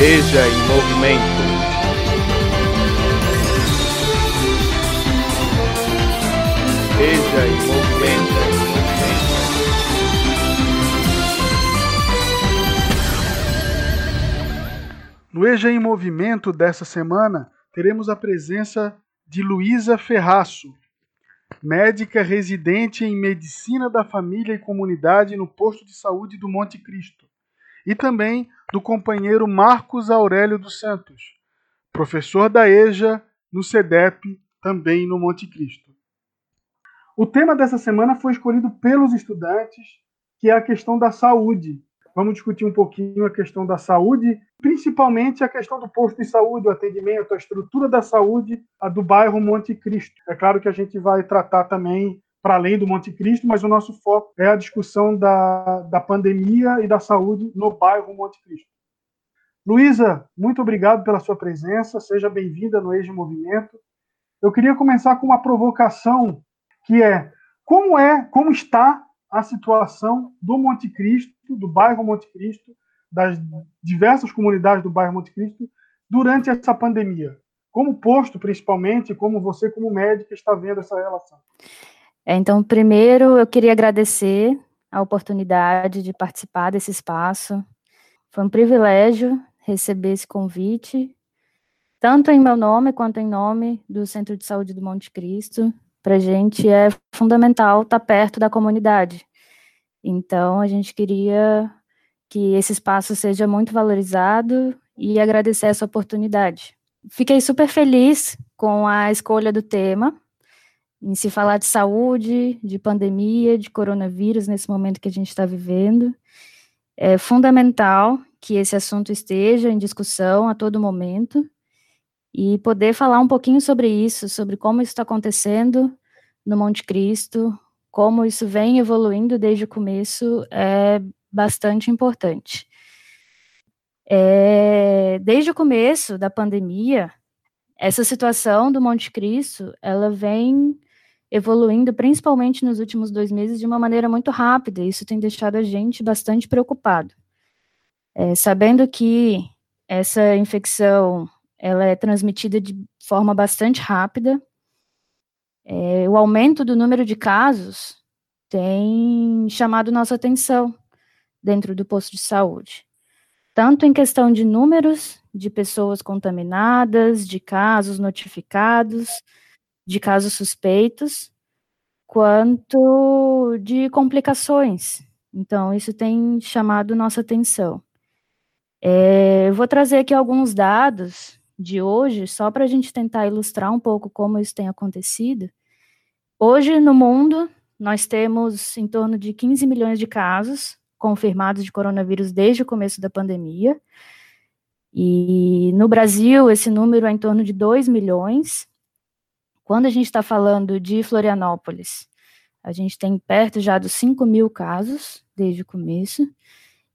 Veja em movimento. Veja em movimento. No EJA em Movimento dessa semana, teremos a presença de Luísa Ferraço, médica residente em Medicina da Família e Comunidade no Posto de Saúde do Monte Cristo, e também do companheiro Marcos Aurélio dos Santos, professor da EJA no CEDEP, também no Monte Cristo. O tema dessa semana foi escolhido pelos estudantes, que é a questão da saúde. Vamos discutir um pouquinho a questão da saúde, principalmente a questão do posto de saúde, o atendimento, a estrutura da saúde a do bairro Monte Cristo. É claro que a gente vai tratar também para além do Monte Cristo, mas o nosso foco é a discussão da, da pandemia e da saúde no bairro Monte Cristo. Luísa, muito obrigado pela sua presença, seja bem-vinda no Eixo Movimento. Eu queria começar com uma provocação, que é como é, como está a situação do Monte Cristo, do bairro Monte Cristo, das diversas comunidades do bairro Monte Cristo durante essa pandemia? Como posto, principalmente, como você, como médica, está vendo essa relação? É, então, primeiro, eu queria agradecer a oportunidade de participar desse espaço. Foi um privilégio receber esse convite, tanto em meu nome quanto em nome do Centro de Saúde do Monte Cristo. Para a gente é fundamental estar perto da comunidade. Então, a gente queria que esse espaço seja muito valorizado e agradecer essa oportunidade. Fiquei super feliz com a escolha do tema, em se falar de saúde, de pandemia, de coronavírus nesse momento que a gente está vivendo. É fundamental que esse assunto esteja em discussão a todo momento e poder falar um pouquinho sobre isso, sobre como isso está acontecendo no Monte Cristo, como isso vem evoluindo desde o começo, é bastante importante. É, desde o começo da pandemia, essa situação do Monte Cristo, ela vem evoluindo, principalmente nos últimos dois meses, de uma maneira muito rápida. Isso tem deixado a gente bastante preocupado. É, sabendo que essa infecção ela é transmitida de forma bastante rápida, é, o aumento do número de casos tem chamado nossa atenção dentro do posto de saúde, tanto em questão de números de pessoas contaminadas, de casos notificados, de casos suspeitos, quanto de complicações. Então, isso tem chamado nossa atenção. É, eu vou trazer aqui alguns dados de hoje, só para a gente tentar ilustrar um pouco como isso tem acontecido. Hoje, no mundo, nós temos em torno de 15 milhões de casos confirmados de coronavírus desde o começo da pandemia. E no Brasil, esse número é em torno de 2 milhões. Quando a gente está falando de Florianópolis, a gente tem perto já dos 5 mil casos desde o começo.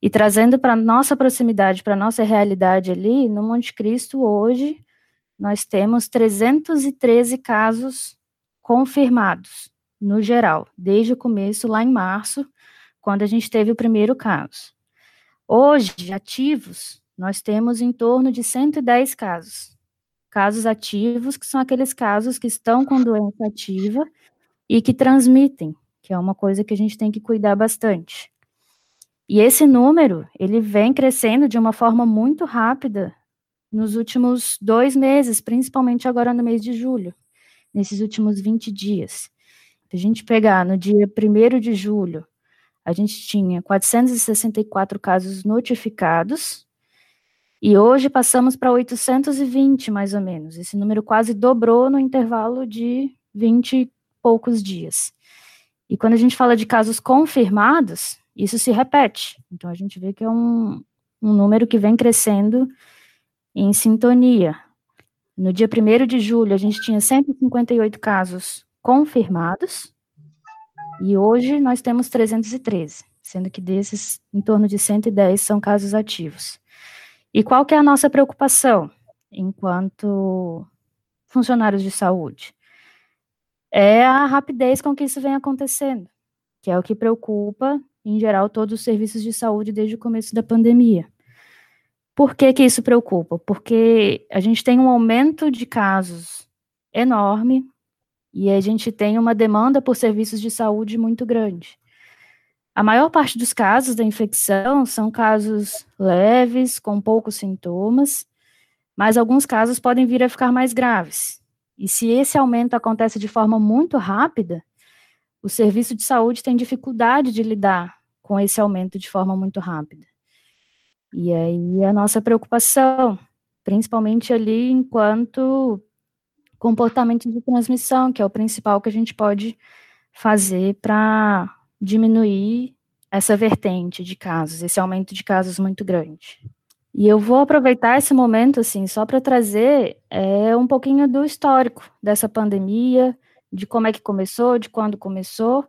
E trazendo para nossa proximidade, para nossa realidade ali, no Monte Cristo, hoje, nós temos 313 casos confirmados, no geral, desde o começo, lá em março, quando a gente teve o primeiro caso. Hoje, ativos, nós temos em torno de 110 casos casos ativos, que são aqueles casos que estão com doença ativa e que transmitem, que é uma coisa que a gente tem que cuidar bastante. E esse número, ele vem crescendo de uma forma muito rápida nos últimos dois meses, principalmente agora no mês de julho, nesses últimos 20 dias. Se a gente pegar no dia 1 de julho, a gente tinha 464 casos notificados, e hoje passamos para 820, mais ou menos. Esse número quase dobrou no intervalo de 20 e poucos dias. E quando a gente fala de casos confirmados, isso se repete. Então a gente vê que é um, um número que vem crescendo em sintonia. No dia 1 de julho, a gente tinha 158 casos confirmados, e hoje nós temos 313, sendo que desses, em torno de 110 são casos ativos. E qual que é a nossa preocupação enquanto funcionários de saúde? É a rapidez com que isso vem acontecendo, que é o que preocupa, em geral, todos os serviços de saúde desde o começo da pandemia. Por que, que isso preocupa? Porque a gente tem um aumento de casos enorme e a gente tem uma demanda por serviços de saúde muito grande. A maior parte dos casos da infecção são casos leves, com poucos sintomas, mas alguns casos podem vir a ficar mais graves. E se esse aumento acontece de forma muito rápida, o serviço de saúde tem dificuldade de lidar com esse aumento de forma muito rápida. E aí a nossa preocupação, principalmente ali enquanto comportamento de transmissão, que é o principal que a gente pode fazer para diminuir essa vertente de casos, esse aumento de casos muito grande. E eu vou aproveitar esse momento, assim, só para trazer é, um pouquinho do histórico dessa pandemia, de como é que começou, de quando começou,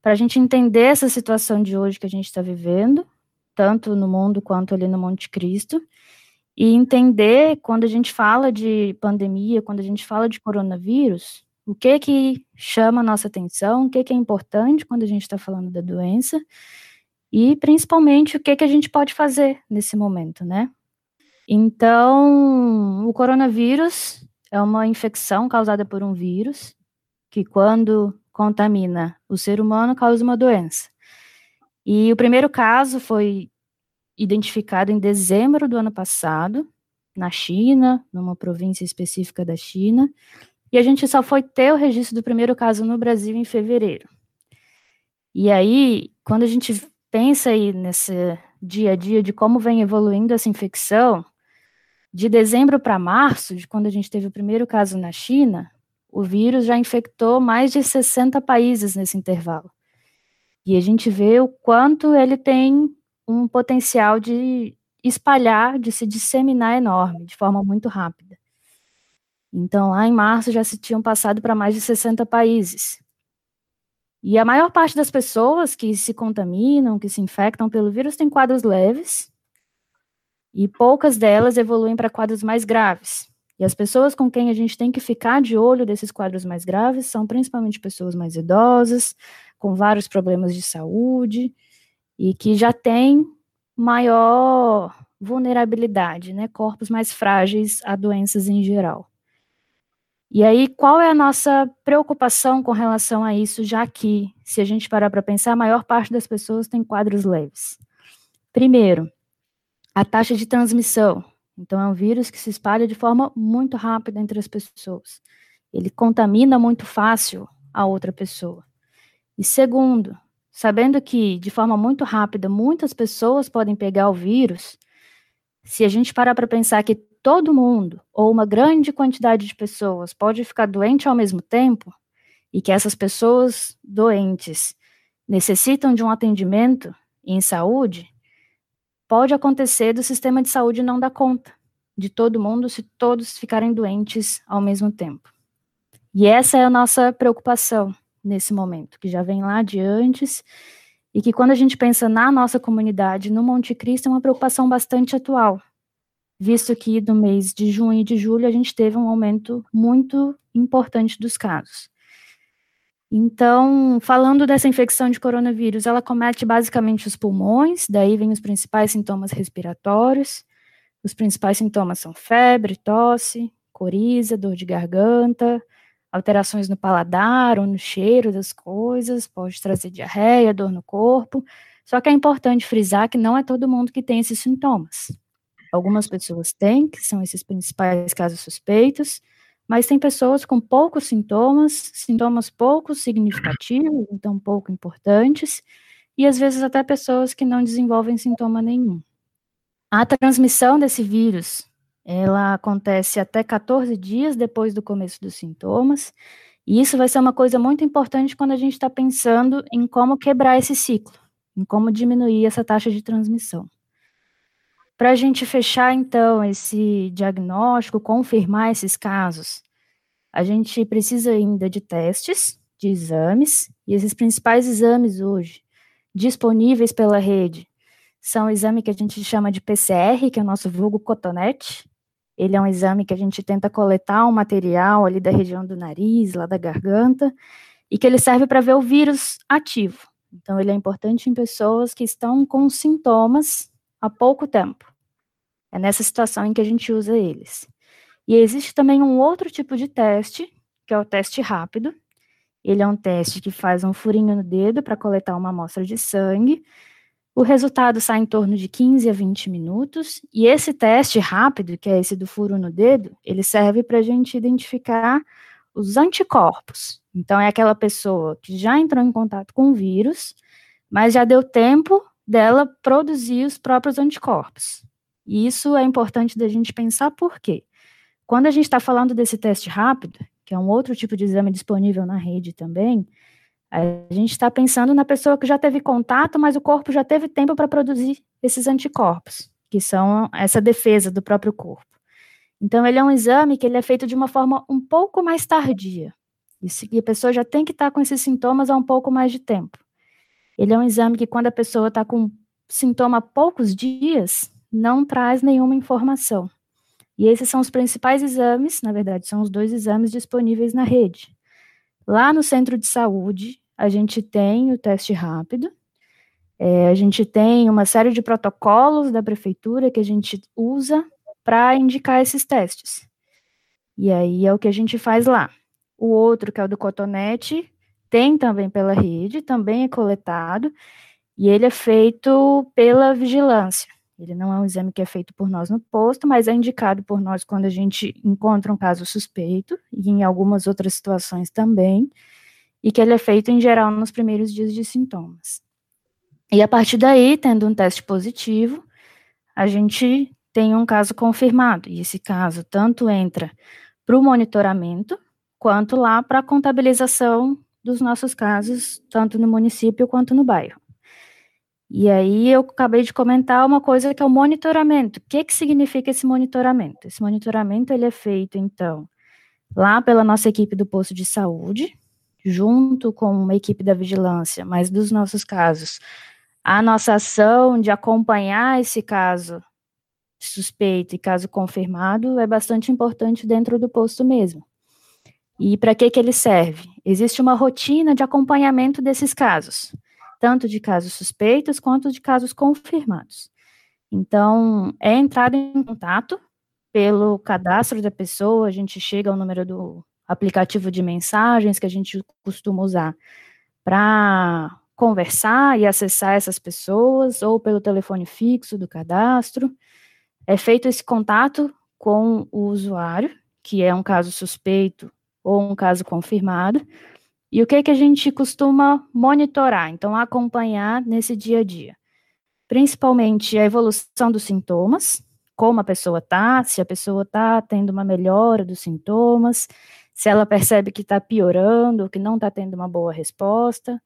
para a gente entender essa situação de hoje que a gente está vivendo, tanto no mundo quanto ali no Monte Cristo, e entender quando a gente fala de pandemia, quando a gente fala de coronavírus, o que que chama a nossa atenção, o que que é importante quando a gente está falando da doença, e principalmente o que que a gente pode fazer nesse momento, né? Então, o coronavírus é uma infecção causada por um vírus que quando contamina o ser humano causa uma doença. E o primeiro caso foi identificado em dezembro do ano passado, na China, numa província específica da China, e a gente só foi ter o registro do primeiro caso no Brasil em fevereiro. E aí, quando a gente pensa aí nesse dia a dia de como vem evoluindo essa infecção, de dezembro para março, de quando a gente teve o primeiro caso na China, o vírus já infectou mais de 60 países nesse intervalo. E a gente vê o quanto ele tem um potencial de espalhar, de se disseminar enorme, de forma muito rápida. Então, lá em março já se tinham passado para mais de 60 países. E a maior parte das pessoas que se contaminam, que se infectam pelo vírus, tem quadros leves, e poucas delas evoluem para quadros mais graves. E as pessoas com quem a gente tem que ficar de olho desses quadros mais graves são principalmente pessoas mais idosas, com vários problemas de saúde, e que já têm maior vulnerabilidade, né? Corpos mais frágeis a doenças em geral. E aí, qual é a nossa preocupação com relação a isso, já que, se a gente parar para pensar, a maior parte das pessoas tem quadros leves? Primeiro, a taxa de transmissão. Então, é um vírus que se espalha de forma muito rápida entre as pessoas. Ele contamina muito fácil a outra pessoa. E segundo, sabendo que, de forma muito rápida, muitas pessoas podem pegar o vírus, se a gente parar para pensar que todo mundo, ou uma grande quantidade de pessoas, pode ficar doente ao mesmo tempo, e que essas pessoas doentes necessitam de um atendimento em saúde, pode acontecer do sistema de saúde não dar conta de todo mundo se todos ficarem doentes ao mesmo tempo. E essa é a nossa preocupação nesse momento, que já vem lá de antes, e que quando a gente pensa na nossa comunidade, no Monte Cristo, é uma preocupação bastante atual, visto que no mês de junho e de julho a gente teve um aumento muito importante dos casos. Então, falando dessa infecção de coronavírus, ela comete basicamente os pulmões, daí vem os principais sintomas respiratórios. Os principais sintomas são febre, tosse, coriza, dor de garganta, alterações no paladar ou no cheiro das coisas, pode trazer diarreia, dor no corpo. Só que é importante frisar que não é todo mundo que tem esses sintomas. Algumas pessoas têm, que são esses principais casos suspeitos, mas tem pessoas com poucos sintomas, sintomas pouco significativos, então pouco importantes, e às vezes até pessoas que não desenvolvem sintoma nenhum. A transmissão desse vírus, ela acontece até 14 dias depois do começo dos sintomas, e isso vai ser uma coisa muito importante quando a gente está pensando em como quebrar esse ciclo, em como diminuir essa taxa de transmissão. Para a gente fechar, então, esse diagnóstico, confirmar esses casos, a gente precisa ainda de testes, de exames, e esses principais exames hoje, disponíveis pela rede, são o exame que a gente chama de PCR, que é o nosso vulgo cotonete. Ele é um exame que a gente tenta coletar um material ali da região do nariz, lá da garganta, e que ele serve para ver o vírus ativo. Então, ele é importante em pessoas que estão com sintomas há pouco tempo. É nessa situação em que a gente usa eles. E existe também um outro tipo de teste, que é o teste rápido. Ele é um teste que faz um furinho no dedo para coletar uma amostra de sangue. O resultado sai em torno de 15 a 20 minutos. E esse teste rápido, que é esse do furo no dedo, ele serve para a gente identificar os anticorpos. Então, é aquela pessoa que já entrou em contato com o vírus, mas já deu tempo dela produzir os próprios anticorpos. E isso é importante da gente pensar por quê? Quando a gente está falando desse teste rápido, que é um outro tipo de exame disponível na rede também, a gente está pensando na pessoa que já teve contato, mas o corpo já teve tempo para produzir esses anticorpos, que são essa defesa do próprio corpo. Então, ele é um exame que ele é feito de uma forma um pouco mais tardia. E a pessoa já tem que estar tá com esses sintomas há um pouco mais de tempo. Ele é um exame que, quando a pessoa está com sintoma há poucos dias, não traz nenhuma informação. E esses são os principais exames, na verdade, são os dois exames disponíveis na rede. Lá no centro de saúde, a gente tem o teste rápido, é, a gente tem uma série de protocolos da prefeitura que a gente usa para indicar esses testes. E aí é o que a gente faz lá. O outro, que é o do cotonete, tem também pela rede, também é coletado, e ele é feito pela vigilância. Ele não é um exame que é feito por nós no posto, mas é indicado por nós quando a gente encontra um caso suspeito, e em algumas outras situações também, e que ele é feito em geral nos primeiros dias de sintomas. E a partir daí, tendo um teste positivo, a gente tem um caso confirmado, e esse caso tanto entra para o monitoramento, quanto lá para a contabilização dos nossos casos, tanto no município quanto no bairro. E aí eu acabei de comentar uma coisa que é o monitoramento. O que, que significa esse monitoramento? Esse monitoramento ele é feito, então, lá pela nossa equipe do posto de saúde, junto com uma equipe da vigilância, mas dos nossos casos, a nossa ação de acompanhar esse caso suspeito e caso confirmado é bastante importante dentro do posto mesmo. E para que, que ele serve? Existe uma rotina de acompanhamento desses casos, tanto de casos suspeitos quanto de casos confirmados. Então, é entrado em contato pelo cadastro da pessoa, a gente chega ao número do aplicativo de mensagens que a gente costuma usar para conversar e acessar essas pessoas, ou pelo telefone fixo do cadastro. É feito esse contato com o usuário, que é um caso suspeito ou um caso confirmado. E o que, que a gente costuma monitorar, então acompanhar nesse dia a dia? Principalmente a evolução dos sintomas, como a pessoa está, se a pessoa está tendo uma melhora dos sintomas, se ela percebe que está piorando, que não está tendo uma boa resposta.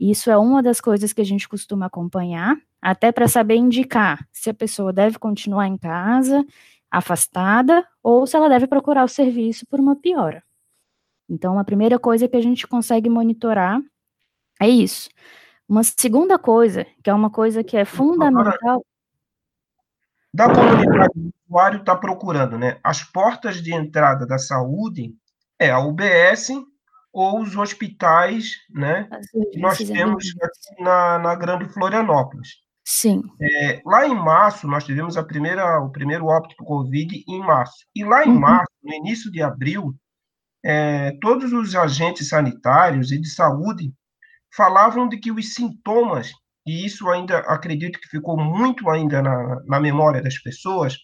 Isso é uma das coisas que a gente costuma acompanhar, até para saber indicar se a pessoa deve continuar em casa, afastada, ou se ela deve procurar o serviço por uma piora. Então, a primeira coisa que a gente consegue monitorar é isso. Uma segunda coisa, que é uma coisa que é fundamental. Da comunidade, o usuário está procurando, né? As portas de entrada da saúde é a UBS ou os hospitais, né? Que nós temos aqui na, na Grande Florianópolis. Sim. É, lá em março, nós tivemos a primeira, o primeiro óbito por Covid em março. E lá em uhum. março, no início de abril, é, todos os agentes sanitários e de saúde falavam de que os sintomas, e isso ainda acredito que ficou muito ainda na, na memória das pessoas,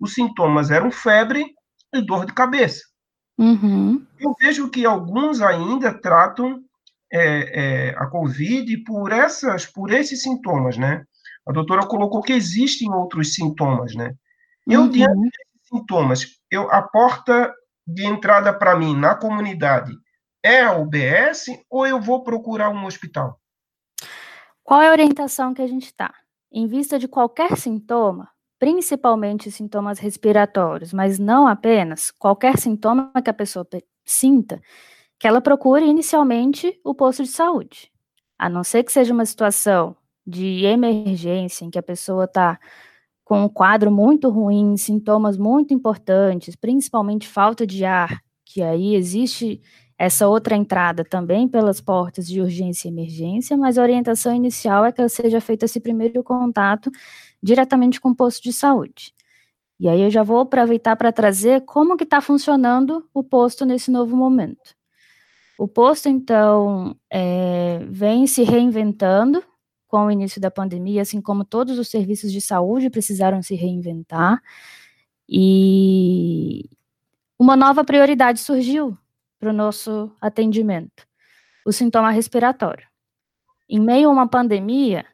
os sintomas eram febre e dor de cabeça. Uhum. Eu vejo que alguns ainda tratam é, é, a COVID por essas, por esses sintomas, né? A doutora colocou que existem outros sintomas, né? Eu, uhum. diante desses sintomas, eu, a porta de entrada para mim na comunidade é a UBS ou eu vou procurar um hospital? Qual é a orientação que a gente está? Em vista de qualquer sintoma, principalmente sintomas respiratórios, mas não apenas, qualquer sintoma que a pessoa sinta, que ela procure inicialmente o posto de saúde. A não ser que seja uma situação de emergência em que a pessoa está com um quadro muito ruim, sintomas muito importantes, principalmente falta de ar, que aí existe essa outra entrada também pelas portas de urgência e emergência, mas a orientação inicial é que seja feito esse primeiro contato diretamente com o posto de saúde. E aí eu já vou aproveitar para trazer como que está funcionando o posto nesse novo momento. O posto, então, é, vem se reinventando com o início da pandemia, assim como todos os serviços de saúde precisaram se reinventar. E uma nova prioridade surgiu para o nosso atendimento: o sintoma respiratório. Em meio a uma pandemia,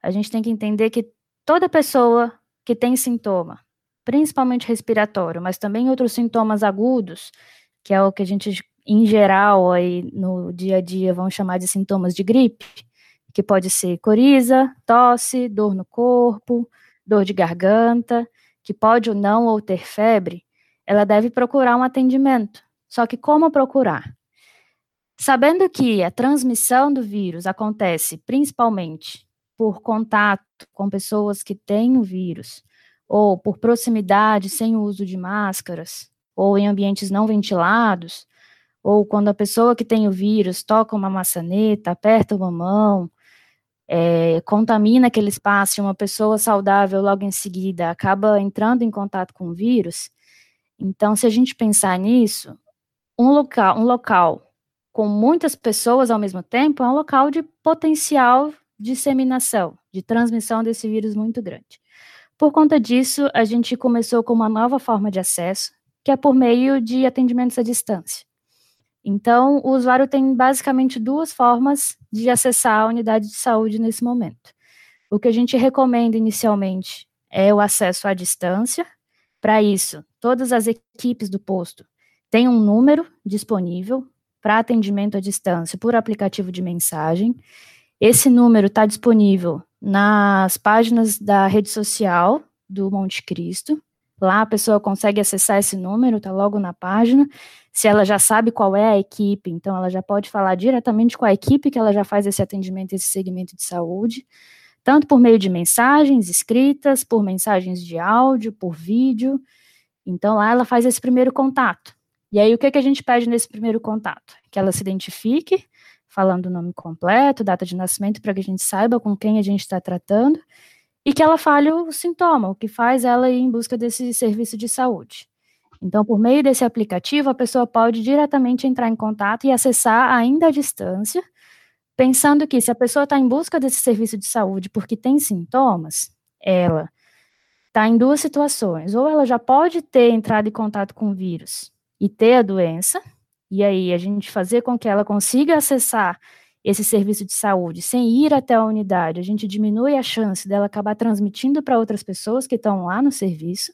a gente tem que entender que toda pessoa que tem sintoma, principalmente respiratório, mas também outros sintomas agudos, que é o que a gente, em geral, aí no dia a dia, vão chamar de sintomas de gripe, que pode ser coriza, tosse, dor no corpo, dor de garganta, que pode ou não ou ter febre, ela deve procurar um atendimento. Só que como procurar? Sabendo que a transmissão do vírus acontece principalmente por contato com pessoas que têm o vírus, ou por proximidade sem o uso de máscaras, ou em ambientes não ventilados, ou quando a pessoa que tem o vírus toca uma maçaneta, aperta uma mão, é, contamina aquele espaço uma pessoa saudável logo em seguida acaba entrando em contato com o vírus. Então, se a gente pensar nisso, um local, um local com muitas pessoas ao mesmo tempo é um local de potencial disseminação, de transmissão desse vírus muito grande. Por conta disso, a gente começou com uma nova forma de acesso, que é por meio de atendimentos à distância. Então, o usuário tem basicamente duas formas de acessar a unidade de saúde nesse momento. O que a gente recomenda inicialmente é o acesso à distância. Para isso, todas as equipes do posto têm um número disponível para atendimento à distância por aplicativo de mensagem. Esse número está disponível nas páginas da rede social do Monte Cristo. Lá a pessoa consegue acessar esse número, está logo na página. Se ela já sabe qual é a equipe, então ela já pode falar diretamente com a equipe que ela já faz esse atendimento, esse segmento de saúde, tanto por meio de mensagens escritas, por mensagens de áudio, por vídeo. Então lá ela faz esse primeiro contato. E aí o que, que a gente pede nesse primeiro contato? Que ela se identifique, falando o nome completo, data de nascimento, para que a gente saiba com quem a gente está tratando, e que ela fale o sintoma, o que faz ela ir em busca desse serviço de saúde. Então, por meio desse aplicativo, a pessoa pode diretamente entrar em contato e acessar ainda à distância, pensando que se a pessoa está em busca desse serviço de saúde porque tem sintomas, ela está em duas situações. Ou ela já pode ter entrado em contato com o vírus e ter a doença, e aí a gente fazer com que ela consiga acessar esse serviço de saúde sem ir até a unidade, a gente diminui a chance dela acabar transmitindo para outras pessoas que estão lá no serviço,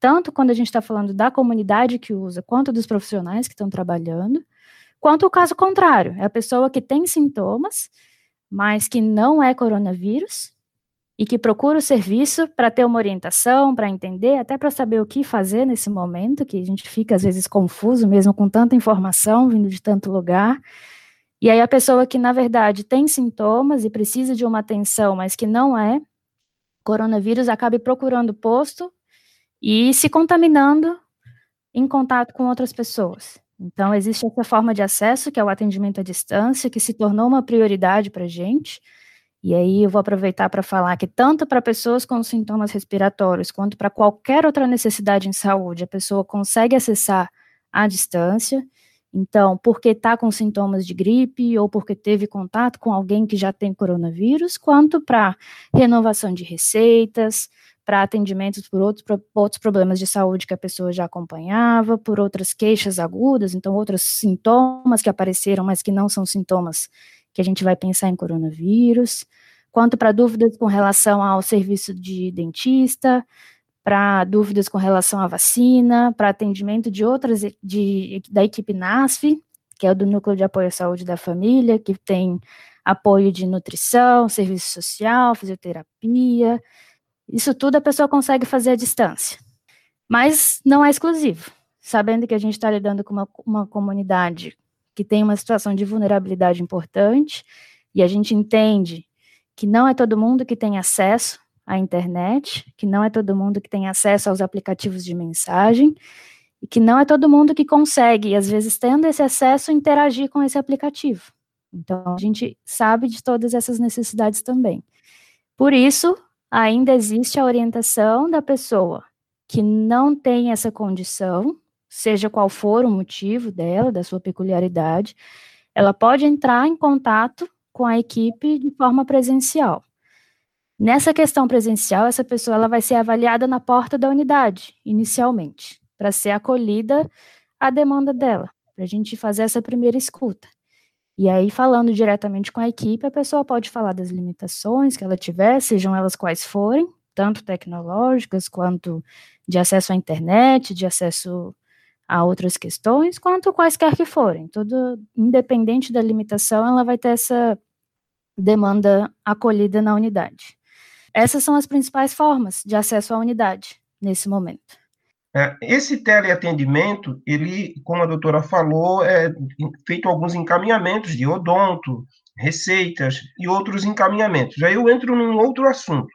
tanto quando a gente está falando da comunidade que usa, quanto dos profissionais que estão trabalhando, quanto o caso contrário, é a pessoa que tem sintomas, mas que não é coronavírus, e que procura o serviço para ter uma orientação, para entender, até para saber o que fazer nesse momento, que a gente fica às vezes confuso mesmo com tanta informação vindo de tanto lugar. E aí a pessoa que na verdade tem sintomas e precisa de uma atenção, mas que não é coronavírus, acabe procurando posto e se contaminando em contato com outras pessoas. Então existe essa forma de acesso que é o atendimento à distância, que se tornou uma prioridade para a gente. E aí eu vou aproveitar para falar que tanto para pessoas com sintomas respiratórios quanto para qualquer outra necessidade em saúde, a pessoa consegue acessar à distância. Então, porque está com sintomas de gripe ou porque teve contato com alguém que já tem coronavírus, quanto para renovação de receitas, para atendimentos por outros, por outros problemas de saúde que a pessoa já acompanhava, por outras queixas agudas, então outros sintomas que apareceram, mas que não são sintomas que a gente vai pensar em coronavírus, quanto para dúvidas com relação ao serviço de dentista, para dúvidas com relação à vacina, para atendimento de outras de, da equipe NASF, que é o do Núcleo de Apoio à Saúde da Família, que tem apoio de nutrição, serviço social, fisioterapia. Isso tudo a pessoa consegue fazer à distância. Mas não é exclusivo. Sabendo que a gente está lidando com uma, uma comunidade que tem uma situação de vulnerabilidade importante, e a gente entende que não é todo mundo que tem acesso à internet, que não é todo mundo que tem acesso aos aplicativos de mensagem, e que não é todo mundo que consegue, às vezes tendo esse acesso, interagir com esse aplicativo. Então, a gente sabe de todas essas necessidades também. Por isso, ainda existe a orientação da pessoa que não tem essa condição, seja qual for o motivo dela, da sua peculiaridade, ela pode entrar em contato com a equipe de forma presencial. Nessa questão presencial, essa pessoa ela vai ser avaliada na porta da unidade, inicialmente, para ser acolhida à demanda dela, para a gente fazer essa primeira escuta. E aí, falando diretamente com a equipe, a pessoa pode falar das limitações que ela tiver, sejam elas quais forem, tanto tecnológicas quanto de acesso à internet, de acesso a outras questões, quanto quaisquer que forem. Tudo, independente da limitação, ela vai ter essa demanda acolhida na unidade. Essas são as principais formas de acesso à unidade nesse momento. É, esse teleatendimento, ele, como a doutora falou, é feito alguns encaminhamentos de odonto, receitas e outros encaminhamentos. Aí eu entro num outro assunto.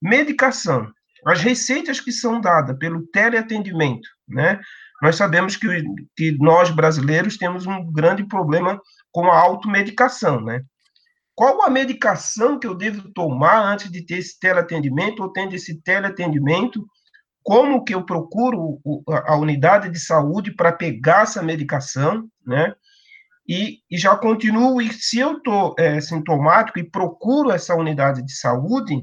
Medicação. As receitas que são dadas pelo teleatendimento, né? Nós sabemos que, que nós brasileiros temos um grande problema com a automedicação, né? Qual a medicação que eu devo tomar antes de ter esse teleatendimento ou tendo esse teleatendimento? Como que eu procuro a unidade de saúde para pegar essa medicação, né? E, e, já continuo, e se eu estou é, sintomático e procuro essa unidade de saúde,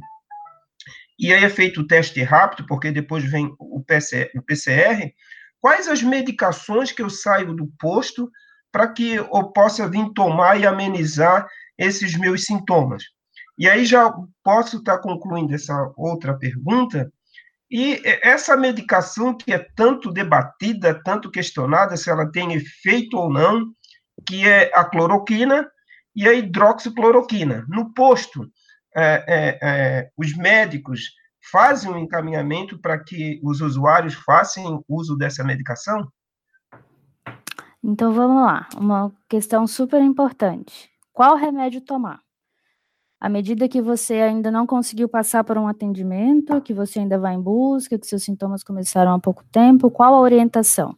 e aí é feito o teste rápido, porque depois vem o PCR, o PCR quais as medicações que eu saio do posto para que eu possa vir tomar e amenizar esses meus sintomas. E aí já posso estar concluindo essa outra pergunta. E essa medicação que é tanto debatida, tanto questionada, se ela tem efeito ou não, que é a cloroquina e a hidroxicloroquina. No posto, é, é, é, os médicos fazem um encaminhamento para que os usuários façam uso dessa medicação? Então vamos lá, uma questão super importante. Qual remédio tomar? À medida que você ainda não conseguiu passar por um atendimento, que você ainda vai em busca, que seus sintomas começaram há pouco tempo, qual a orientação?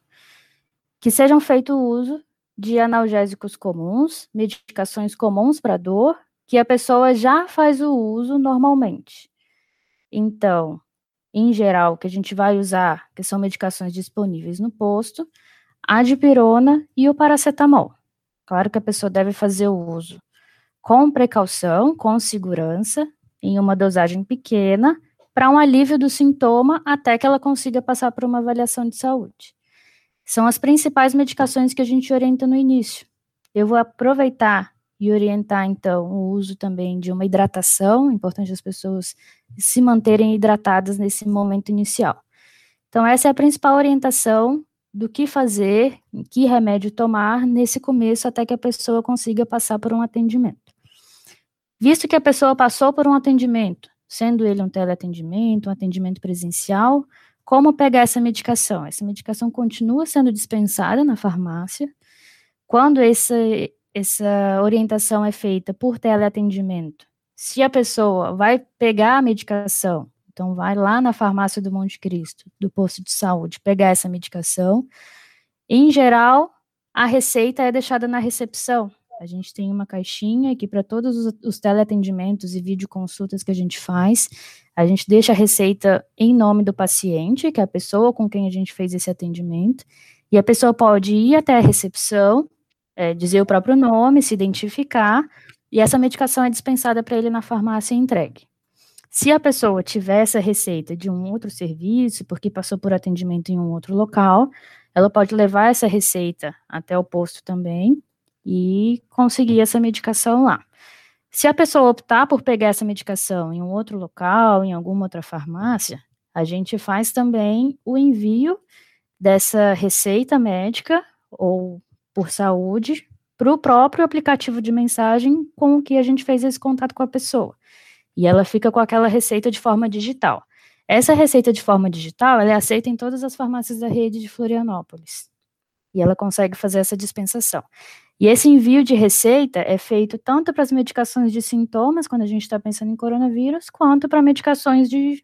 Que sejam feito uso de analgésicos comuns, medicações comuns para dor, que a pessoa já faz o uso normalmente. Então, em geral, que a gente vai usar, que são medicações disponíveis no posto, a dipirona e o paracetamol. Claro que a pessoa deve fazer o uso com precaução, com segurança, em uma dosagem pequena, para um alívio do sintoma até que ela consiga passar por uma avaliação de saúde. São as principais medicações que a gente orienta no início. Eu vou aproveitar e orientar, então, o uso também de uma hidratação, importante as pessoas se manterem hidratadas nesse momento inicial. Então, essa é a principal orientação do que fazer, que remédio tomar nesse começo até que a pessoa consiga passar por um atendimento. Visto que a pessoa passou por um atendimento, sendo ele um teleatendimento, um atendimento presencial, como pegar essa medicação? Essa medicação continua sendo dispensada na farmácia. Quando esse, essa orientação é feita por teleatendimento, se a pessoa vai pegar a medicação então, vai lá na farmácia do Monte Cristo, do posto de saúde, pegar essa medicação. Em geral, a receita é deixada na recepção. A gente tem uma caixinha aqui para todos os, os teleatendimentos e videoconsultas que a gente faz. A gente deixa a receita em nome do paciente, que é a pessoa com quem a gente fez esse atendimento. E a pessoa pode ir até a recepção, é, dizer o próprio nome, se identificar, e essa medicação é dispensada para ele na farmácia e entregue. Se a pessoa tiver essa receita de um outro serviço, porque passou por atendimento em um outro local, ela pode levar essa receita até o posto também e conseguir essa medicação lá. Se a pessoa optar por pegar essa medicação em um outro local, em alguma outra farmácia, a gente faz também o envio dessa receita médica ou por saúde para o próprio aplicativo de mensagem com o que a gente fez esse contato com a pessoa. E ela fica com aquela receita de forma digital. Essa receita de forma digital, é aceita em todas as farmácias da rede de Florianópolis. E ela consegue fazer essa dispensação. E esse envio de receita é feito tanto para as medicações de sintomas, quando a gente está pensando em coronavírus, quanto para medicações de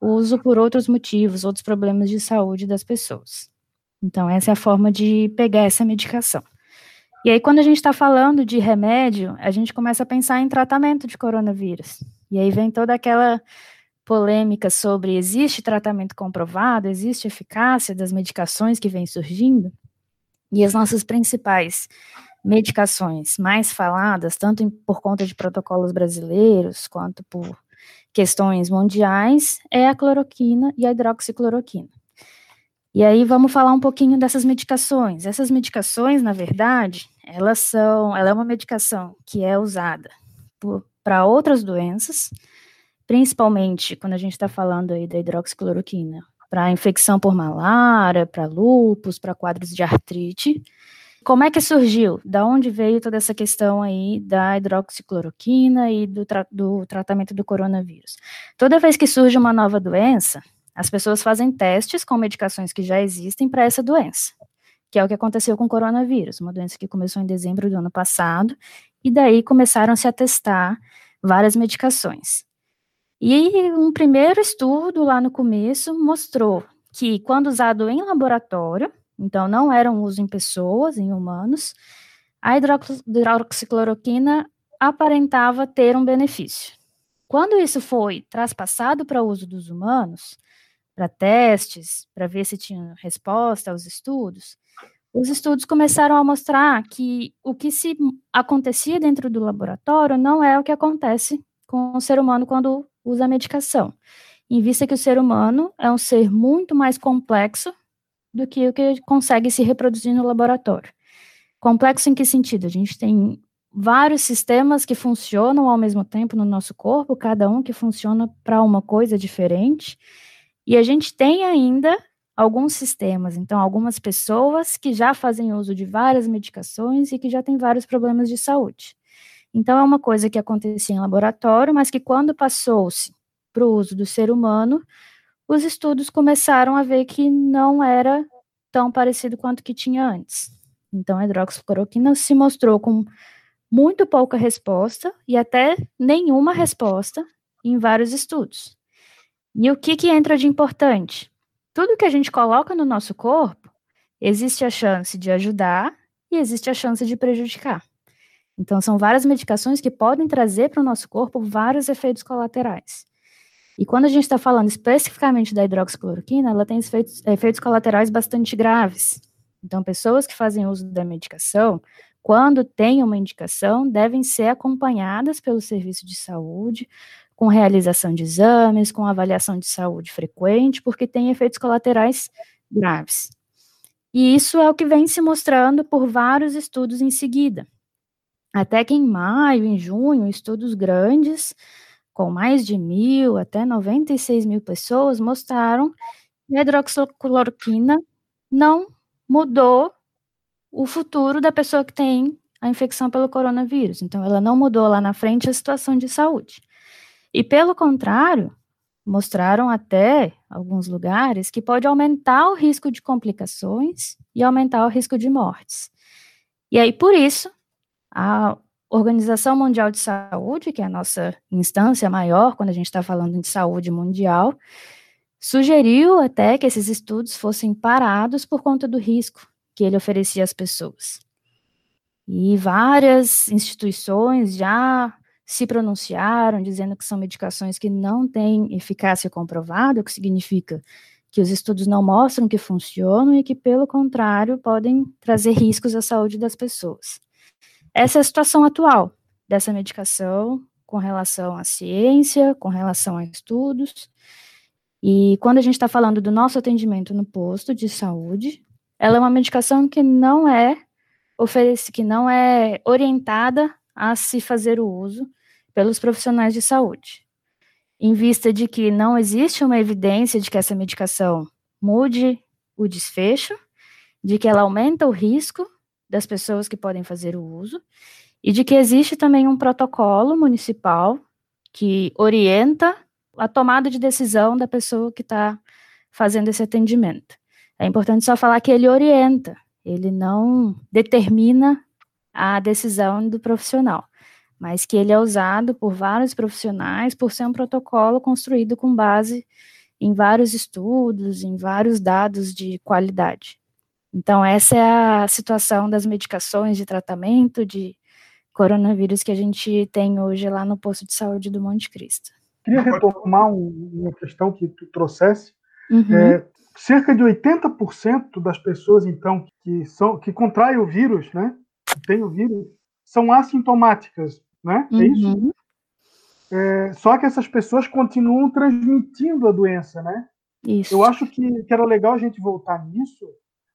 uso por outros motivos, outros problemas de saúde das pessoas. Então, essa é a forma de pegar essa medicação. E aí, quando a gente está falando de remédio, a gente começa a pensar em tratamento de coronavírus. E aí vem toda aquela polêmica sobre existe tratamento comprovado, existe eficácia das medicações que vêm surgindo, e as nossas principais medicações mais faladas, tanto por conta de protocolos brasileiros quanto por questões mundiais, é a cloroquina e a hidroxicloroquina. E aí vamos falar um pouquinho dessas medicações. Essas medicações, na verdade, elas são, ela é uma medicação que é usada para outras doenças, principalmente quando a gente está falando aí da hidroxicloroquina, para infecção por malária, para lúpus, para quadros de artrite. Como é que surgiu? Da onde veio toda essa questão aí da hidroxicloroquina e do, tra do tratamento do coronavírus? Toda vez que surge uma nova doença, as pessoas fazem testes com medicações que já existem para essa doença, que é o que aconteceu com o coronavírus, uma doença que começou em dezembro do ano passado, e daí começaram-se a testar várias medicações. E um primeiro estudo lá no começo mostrou que, quando usado em laboratório, então não era um uso em pessoas, em humanos, a hidroxicloroquina aparentava ter um benefício. Quando isso foi traspassado para o uso dos humanos, para testes, para ver se tinha resposta aos estudos, os estudos começaram a mostrar que o que se acontecia dentro do laboratório não é o que acontece com o ser humano quando usa a medicação, em vista que o ser humano é um ser muito mais complexo do que o que consegue se reproduzir no laboratório. Complexo em que sentido? A gente tem vários sistemas que funcionam ao mesmo tempo no nosso corpo, cada um que funciona para uma coisa diferente, e a gente tem ainda alguns sistemas, então algumas pessoas que já fazem uso de várias medicações e que já têm vários problemas de saúde. Então, é uma coisa que acontecia em laboratório, mas que quando passou-se para o uso do ser humano, os estudos começaram a ver que não era tão parecido quanto que tinha antes. Então, a hidroxicloroquina se mostrou com muito pouca resposta e até nenhuma resposta em vários estudos. E o que, que entra de importante? Tudo que a gente coloca no nosso corpo, existe a chance de ajudar e existe a chance de prejudicar. Então, são várias medicações que podem trazer para o nosso corpo vários efeitos colaterais. E quando a gente está falando especificamente da hidroxicloroquina, ela tem efeitos, efeitos colaterais bastante graves. Então, pessoas que fazem uso da medicação, quando têm uma indicação, devem ser acompanhadas pelo serviço de saúde, com realização de exames, com avaliação de saúde frequente, porque tem efeitos colaterais graves. E isso é o que vem se mostrando por vários estudos em seguida. Até que em maio, em junho, estudos grandes, com mais de mil até 96 mil pessoas, mostraram que a hidroxicloroquina não mudou o futuro da pessoa que tem a infecção pelo coronavírus. Então, ela não mudou lá na frente a situação de saúde. E, pelo contrário, mostraram até alguns lugares que pode aumentar o risco de complicações e aumentar o risco de mortes. E aí, por isso, a Organização Mundial de Saúde, que é a nossa instância maior quando a gente está falando de saúde mundial, sugeriu até que esses estudos fossem parados por conta do risco que ele oferecia às pessoas. E várias instituições já se pronunciaram dizendo que são medicações que não têm eficácia comprovada, o que significa que os estudos não mostram que funcionam e que, pelo contrário, podem trazer riscos à saúde das pessoas. Essa é a situação atual dessa medicação com relação à ciência, com relação a estudos. E quando a gente está falando do nosso atendimento no posto de saúde, ela é uma medicação que não é oferece, que não é orientada a se fazer o uso pelos profissionais de saúde. Em vista de que não existe uma evidência de que essa medicação mude o desfecho, de que ela aumenta o risco das pessoas que podem fazer o uso e de que existe também um protocolo municipal que orienta a tomada de decisão da pessoa que está fazendo esse atendimento. É importante só falar que ele orienta, ele não determina a decisão do profissional, mas que ele é usado por vários profissionais por ser um protocolo construído com base em vários estudos, em vários dados de qualidade. Então, essa é a situação das medicações de tratamento de coronavírus que a gente tem hoje lá no posto de saúde do Monte Cristo. queria retomar um, uma questão que tu trouxesse. Uhum. É, cerca de 80% das pessoas, então, que, são, que contraem o vírus, né? Que tem o vírus, são assintomáticas, né? É isso? Uhum. É, só que essas pessoas continuam transmitindo a doença, né? Isso. Eu acho que, que era legal a gente voltar nisso,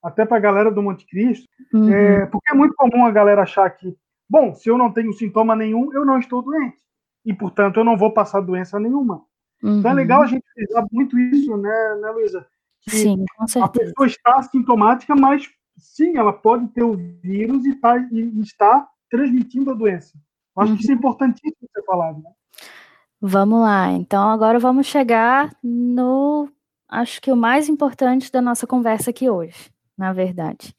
até para a galera do Monte Cristo, uhum. é, porque é muito comum a galera achar que, bom, se eu não tenho sintoma nenhum, eu não estou doente. E, portanto, eu não vou passar doença nenhuma. Uhum. Então é legal a gente frisar muito isso, né, né Luísa? Sim, com certeza. A pessoa está assintomática, mas sim, ela pode ter o vírus e, tá, e está transmitindo a doença. Eu acho que isso é importantíssimo ser falado, né? Vamos lá, então agora vamos chegar no, acho que o mais importante da nossa conversa aqui hoje, na verdade,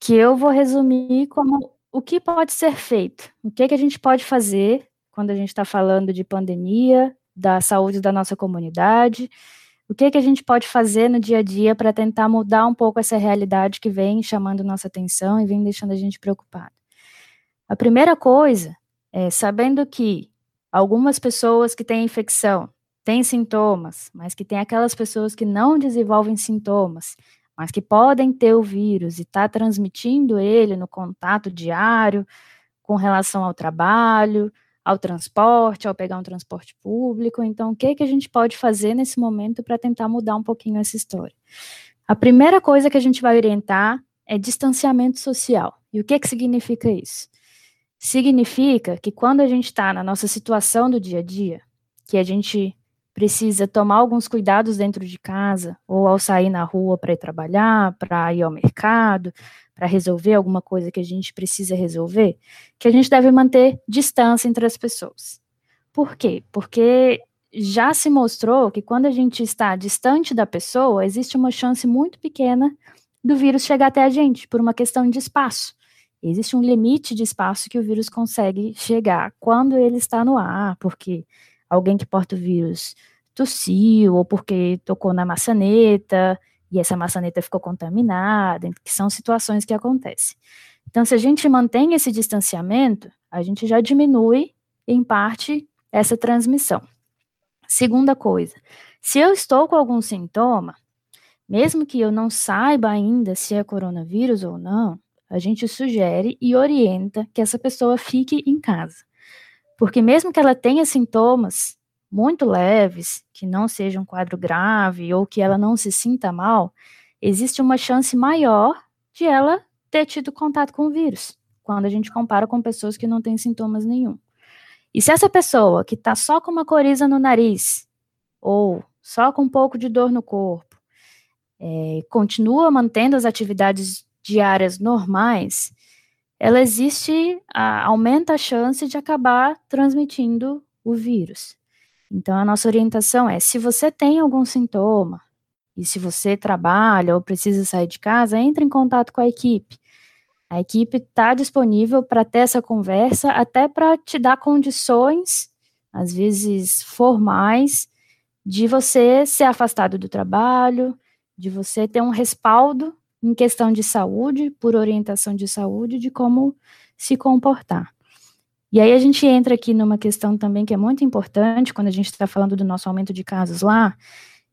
que eu vou resumir como o que pode ser feito, o que, que a gente pode fazer quando a gente está falando de pandemia, da saúde da nossa comunidade, o que, que a gente pode fazer no dia a dia para tentar mudar um pouco essa realidade que vem chamando nossa atenção e vem deixando a gente preocupado. A primeira coisa é sabendo que algumas pessoas que têm infecção têm sintomas, mas que tem aquelas pessoas que não desenvolvem sintomas, mas que podem ter o vírus e está transmitindo ele no contato diário com relação ao trabalho, ao transporte, ao pegar um transporte público. Então, o que, que a gente pode fazer nesse momento para tentar mudar um pouquinho essa história? A primeira coisa que a gente vai orientar é distanciamento social. E o que, que significa isso? Significa que quando a gente está na nossa situação do dia a dia, que a gente precisa tomar alguns cuidados dentro de casa, ou ao sair na rua para ir trabalhar, para ir ao mercado, para resolver alguma coisa que a gente precisa resolver, que a gente deve manter distância entre as pessoas. Por quê? Porque já se mostrou que quando a gente está distante da pessoa, existe uma chance muito pequena do vírus chegar até a gente, por uma questão de espaço. Existe um limite de espaço que o vírus consegue chegar quando ele está no ar, porque alguém que porta o vírus tossiu, ou porque tocou na maçaneta, e essa maçaneta ficou contaminada, que são situações que acontecem. Então, se a gente mantém esse distanciamento, a gente já diminui, em parte, essa transmissão. Segunda coisa, se eu estou com algum sintoma, mesmo que eu não saiba ainda se é coronavírus ou não, a gente sugere e orienta que essa pessoa fique em casa. Porque mesmo que ela tenha sintomas muito leves, que não seja um quadro grave ou que ela não se sinta mal, existe uma chance maior de ela ter tido contato com o vírus, quando a gente compara com pessoas que não têm sintomas nenhum. E se essa pessoa que está só com uma coriza no nariz, ou só com um pouco de dor no corpo, é, continua mantendo as atividades diárias normais, ela existe, a, aumenta a chance de acabar transmitindo o vírus. Então, a nossa orientação é: se você tem algum sintoma, e se você trabalha ou precisa sair de casa, entre em contato com a equipe. A equipe está disponível para ter essa conversa, até para te dar condições, às vezes formais, de você ser afastado do trabalho, de você ter um respaldo em questão de saúde, por orientação de saúde, de como se comportar. E aí a gente entra aqui numa questão também que é muito importante quando a gente está falando do nosso aumento de casos lá,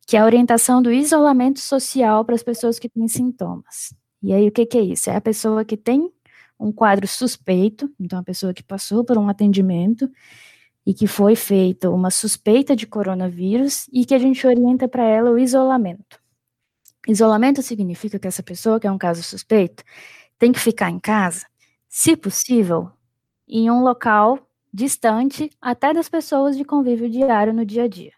que é a orientação do isolamento social para as pessoas que têm sintomas. E aí o que, que é isso? É a pessoa que tem um quadro suspeito, então a pessoa que passou por um atendimento e que foi feita uma suspeita de coronavírus e que a gente orienta para ela o isolamento. Isolamento significa que essa pessoa, que é um caso suspeito, tem que ficar em casa, se possível, em um local distante até das pessoas de convívio diário no dia a dia.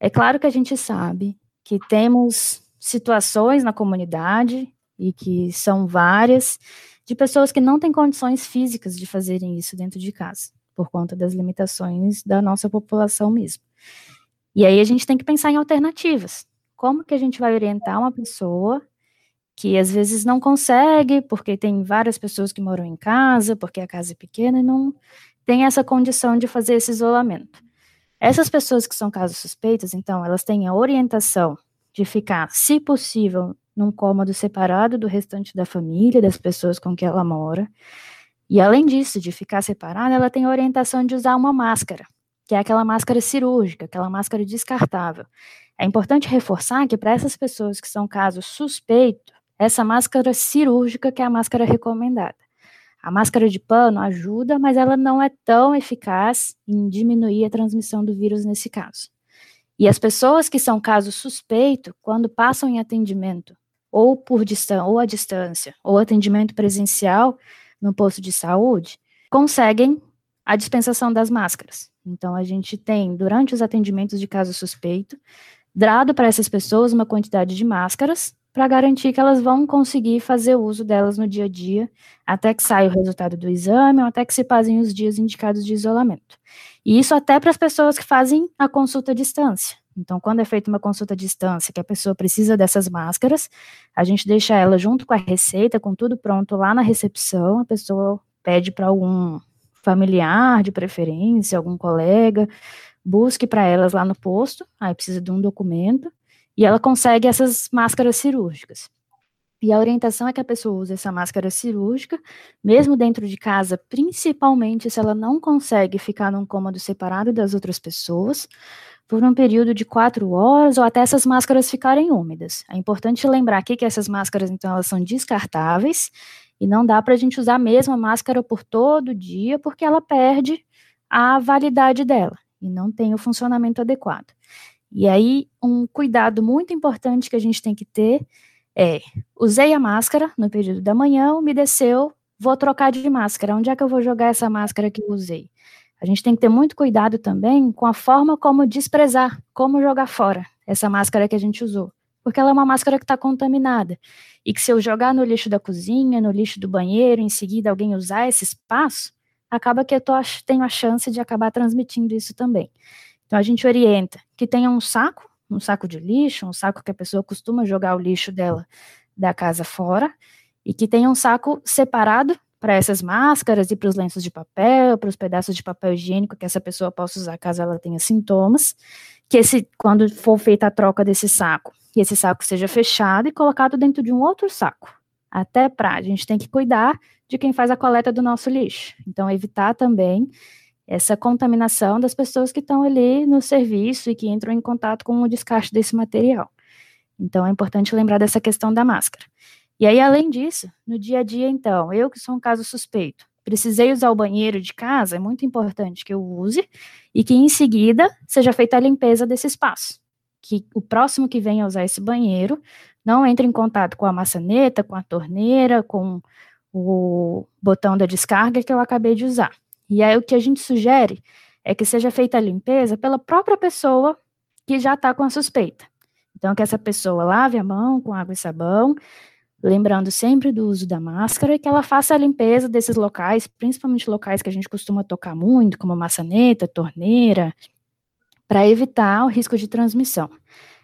É claro que a gente sabe que temos situações na comunidade e que são várias de pessoas que não têm condições físicas de fazerem isso dentro de casa, por conta das limitações da nossa população mesmo. E aí a gente tem que pensar em alternativas. Como que a gente vai orientar uma pessoa que às vezes não consegue, porque tem várias pessoas que moram em casa, porque a casa é pequena e não tem essa condição de fazer esse isolamento. Essas pessoas que são casos suspeitos, então, elas têm a orientação de ficar, se possível, num cômodo separado do restante da família, das pessoas com que ela mora. E além disso, de ficar separada, ela tem a orientação de usar uma máscara. que é aquela máscara cirúrgica, aquela máscara descartável. É importante reforçar que para essas pessoas que são casos suspeitos, essa máscara cirúrgica que é a máscara recomendada. A máscara de pano ajuda, mas ela não é tão eficaz em diminuir a transmissão do vírus nesse caso. E as pessoas que são caso suspeito, quando passam em atendimento, ou por distância, ou à distância, ou atendimento presencial no posto de saúde, conseguem a dispensação das máscaras. Então, a gente tem, durante os atendimentos de caso suspeito, dado para essas pessoas uma quantidade de máscaras para garantir que elas vão conseguir fazer uso delas no dia a dia, até que saia o resultado do exame, ou até que se passem os dias indicados de isolamento. E isso até para as pessoas que fazem a consulta à distância. Então, quando é feita uma consulta à distância, que a pessoa precisa dessas máscaras, a gente deixa ela junto com a receita, com tudo pronto lá na recepção, a pessoa pede para algum familiar de preferência, algum colega, busque para elas lá no posto, aí precisa de um documento, e ela consegue essas máscaras cirúrgicas. E a orientação é que a pessoa use essa máscara cirúrgica, mesmo dentro de casa, principalmente se ela não consegue ficar num cômodo separado das outras pessoas, por um período de quatro horas ou até essas máscaras ficarem úmidas. É importante lembrar aqui que essas máscaras, então, elas são descartáveis e não dá para a gente usar a mesma máscara por todo dia, porque ela perde a validade dela e não tem o funcionamento adequado. E aí, um cuidado muito importante que a gente tem que ter é: usei a máscara no período da manhã, umedeceu, vou trocar de máscara. Onde é que eu vou jogar essa máscara que eu usei? A gente tem que ter muito cuidado também com a forma como desprezar, como jogar fora essa máscara que a gente usou. Porque ela é uma máscara que está contaminada. E que se eu jogar no lixo da cozinha, no lixo do banheiro, em seguida alguém usar esse espaço, acaba que eu tô, tenho a chance de acabar transmitindo isso também. Então a gente orienta que tenha um saco, um saco de lixo, um saco que a pessoa costuma jogar o lixo dela da casa fora, e que tenha um saco separado para essas máscaras e para os lenços de papel, para os pedaços de papel higiênico que essa pessoa possa usar caso ela tenha sintomas, que esse, quando for feita a troca desse saco, que esse saco seja fechado e colocado dentro de um outro saco. Até para a gente tem que cuidar de quem faz a coleta do nosso lixo. Então, evitar também essa contaminação das pessoas que estão ali no serviço e que entram em contato com o descarte desse material. Então, é importante lembrar dessa questão da máscara. E aí, além disso, no dia a dia, então, eu que sou um caso suspeito, precisei usar o banheiro de casa, é muito importante que eu use e que em seguida seja feita a limpeza desse espaço. Que o próximo que venha usar esse banheiro não entre em contato com a maçaneta, com a torneira, com o botão da descarga que eu acabei de usar. E aí o que a gente sugere é que seja feita a limpeza pela própria pessoa que já está com a suspeita. Então, que essa pessoa lave a mão com água e sabão, lembrando sempre do uso da máscara e que ela faça a limpeza desses locais, principalmente locais que a gente costuma tocar muito, como maçaneta, torneira, para evitar o risco de transmissão.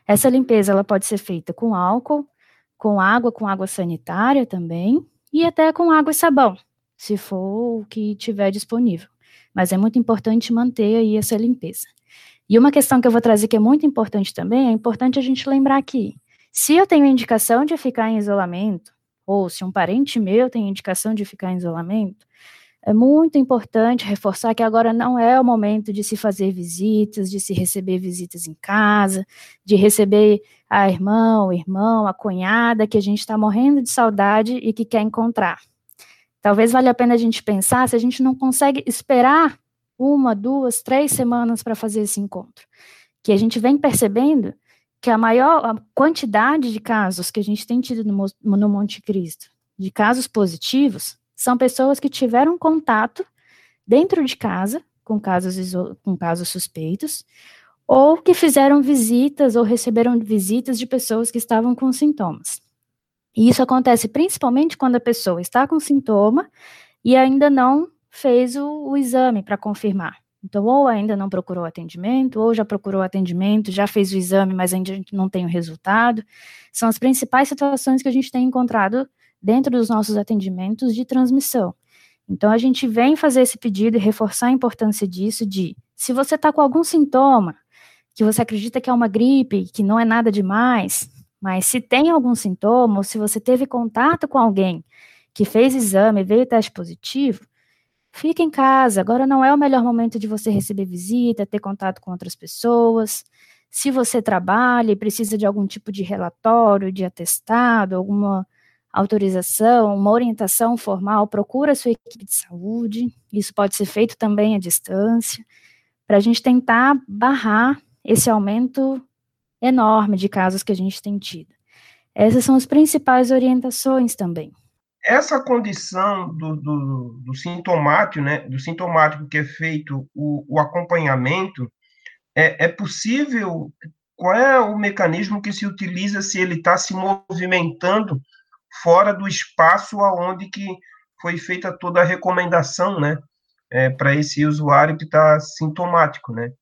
Essa limpeza ela pode ser feita com álcool, com água, com água sanitária também, e até com água e sabão, se for o que tiver disponível. Mas é muito importante manter aí essa limpeza. E uma questão que eu vou trazer que é muito importante também, é importante a gente lembrar aqui. Se eu tenho indicação de ficar em isolamento, ou se um parente meu tem indicação de ficar em isolamento, é muito importante reforçar que agora não é o momento de se fazer visitas, de se receber visitas em casa, de receber a irmã, o irmão, a cunhada que a gente está morrendo de saudade e que quer encontrar. Talvez valha a pena a gente pensar se a gente não consegue esperar uma, duas, três semanas para fazer esse encontro. Que a gente vem percebendo que a maior a quantidade de casos que a gente tem tido no, no Monte Cristo, de casos positivos, são pessoas que tiveram contato dentro de casa com casos, com casos suspeitos, ou que fizeram visitas ou receberam visitas de pessoas que estavam com sintomas. E isso acontece principalmente quando a pessoa está com sintoma e ainda não fez o, o exame para confirmar. Então, ou ainda não procurou atendimento, ou já procurou atendimento, já fez o exame, mas ainda não tem o resultado. São as principais situações que a gente tem encontrado dentro dos nossos atendimentos de transmissão. Então, a gente vem fazer esse pedido e reforçar a importância disso, de se você está com algum sintoma, que você acredita que é uma gripe, que não é nada demais, mas se tem algum sintoma, ou se você teve contato com alguém que fez exame e veio teste positivo, fica em casa, agora não é o melhor momento de você receber visita, ter contato com outras pessoas. Se você trabalha e precisa de algum tipo de relatório, de atestado, alguma autorização, uma orientação formal, procura a sua equipe de saúde. Isso pode ser feito também à distância, para a gente tentar barrar esse aumento enorme de casos que a gente tem tido. Essas são as principais orientações também. Essa condição do, do, do sintomático, né, do sintomático que é feito o, o acompanhamento, é, é possível? Qual é o mecanismo que se utiliza se ele está se movimentando fora do espaço aonde que foi feita toda a recomendação, né, é, para esse usuário que está sintomático, né?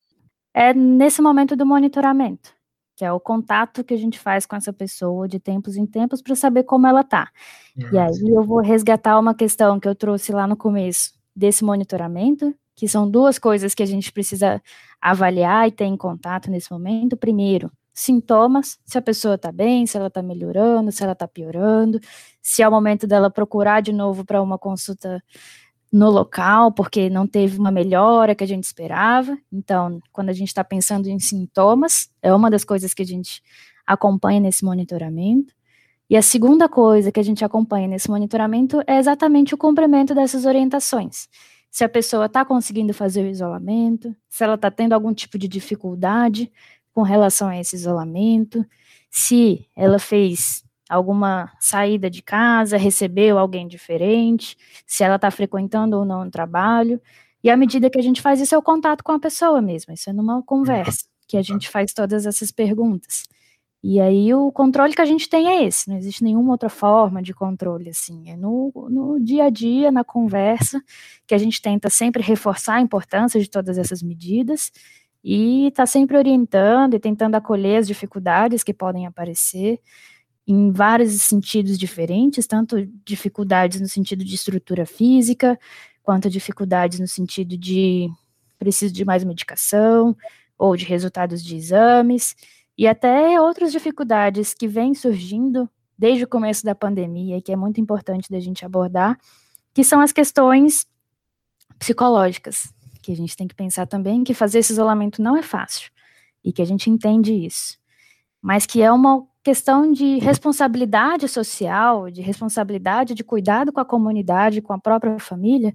É nesse momento do monitoramento, que é o contato que a gente faz com essa pessoa de tempos em tempos para saber como ela está. E aí eu vou resgatar uma questão que eu trouxe lá no começo desse monitoramento, que são duas coisas que a gente precisa avaliar e ter em contato nesse momento. Primeiro, sintomas, se a pessoa está bem, se ela está melhorando, se ela está piorando, se é o momento dela procurar de novo para uma consulta no local, porque não teve uma melhora que a gente esperava. Então, quando a gente está pensando em sintomas, é uma das coisas que a gente acompanha nesse monitoramento. E a segunda coisa que a gente acompanha nesse monitoramento é exatamente o cumprimento dessas orientações. Se a pessoa está conseguindo fazer o isolamento, se ela está tendo algum tipo de dificuldade, com relação a esse isolamento, se ela fez alguma saída de casa, recebeu alguém diferente, se ela está frequentando ou não o trabalho. E à medida que a gente faz isso, é o contato com a pessoa mesmo, isso é numa conversa, que a gente faz todas essas perguntas. E aí o controle que a gente tem é esse, não existe nenhuma outra forma de controle, assim, é no, no dia a dia, na conversa, que a gente tenta sempre reforçar a importância de todas essas medidas e está sempre orientando e tentando acolher as dificuldades que podem aparecer em vários sentidos diferentes, tanto dificuldades no sentido de estrutura física, quanto dificuldades no sentido de preciso de mais medicação ou de resultados de exames, e até outras dificuldades que vêm surgindo desde o começo da pandemia e que é muito importante da gente abordar, que são as questões psicológicas, que a gente tem que pensar também que fazer esse isolamento não é fácil e que a gente entende isso, mas que é uma questão de responsabilidade social, de responsabilidade de cuidado com a comunidade, com a própria família,